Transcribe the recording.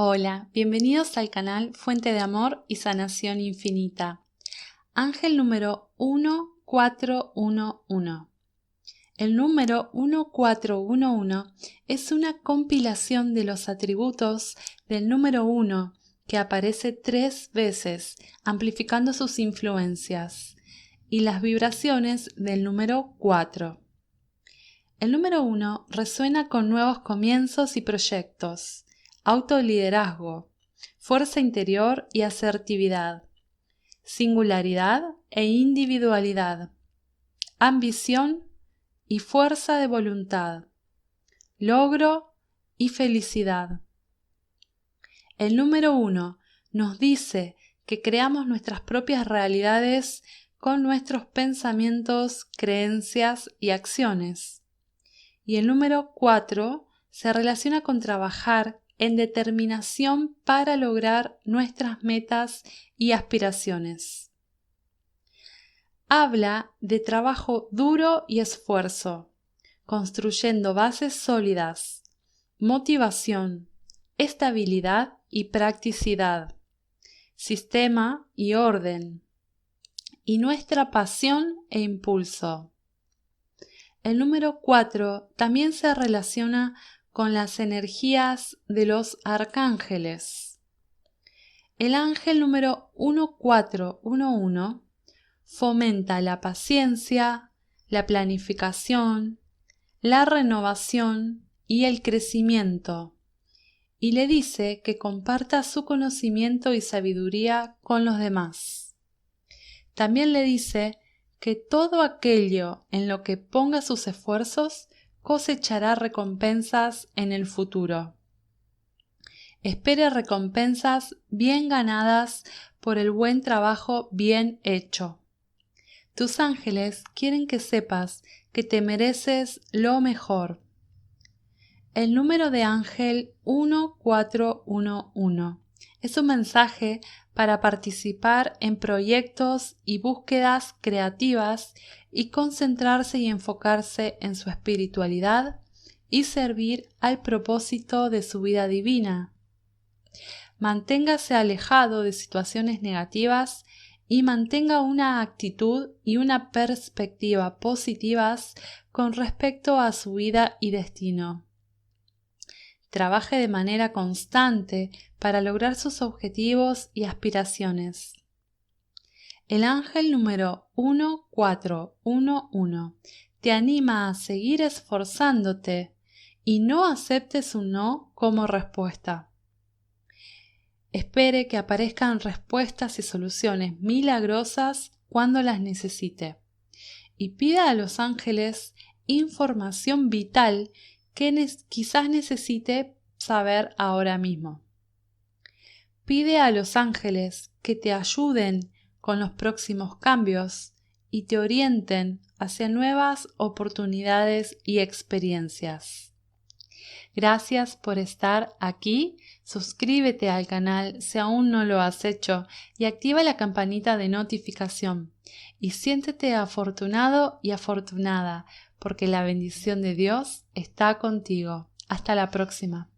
Hola, bienvenidos al canal Fuente de Amor y Sanación Infinita. Ángel número 1411. El número 1411 es una compilación de los atributos del número 1 que aparece tres veces, amplificando sus influencias, y las vibraciones del número 4. El número 1 resuena con nuevos comienzos y proyectos autoliderazgo, fuerza interior y asertividad, singularidad e individualidad, ambición y fuerza de voluntad, logro y felicidad. El número uno nos dice que creamos nuestras propias realidades con nuestros pensamientos, creencias y acciones. Y el número cuatro se relaciona con trabajar en determinación para lograr nuestras metas y aspiraciones. Habla de trabajo duro y esfuerzo, construyendo bases sólidas, motivación, estabilidad y practicidad, sistema y orden, y nuestra pasión e impulso. El número 4 también se relaciona con las energías de los arcángeles. El ángel número 1411 fomenta la paciencia, la planificación, la renovación y el crecimiento, y le dice que comparta su conocimiento y sabiduría con los demás. También le dice que todo aquello en lo que ponga sus esfuerzos cosechará recompensas en el futuro. Espere recompensas bien ganadas por el buen trabajo bien hecho. Tus ángeles quieren que sepas que te mereces lo mejor. El número de ángel 1411 es un mensaje para participar en proyectos y búsquedas creativas y concentrarse y enfocarse en su espiritualidad y servir al propósito de su vida divina. Manténgase alejado de situaciones negativas y mantenga una actitud y una perspectiva positivas con respecto a su vida y destino. Trabaje de manera constante para lograr sus objetivos y aspiraciones. El ángel número 1411 te anima a seguir esforzándote y no aceptes un no como respuesta. Espere que aparezcan respuestas y soluciones milagrosas cuando las necesite y pida a los ángeles información vital que quizás necesite saber ahora mismo. Pide a los ángeles que te ayuden con los próximos cambios y te orienten hacia nuevas oportunidades y experiencias. Gracias por estar aquí, suscríbete al canal si aún no lo has hecho y activa la campanita de notificación y siéntete afortunado y afortunada porque la bendición de Dios está contigo. Hasta la próxima.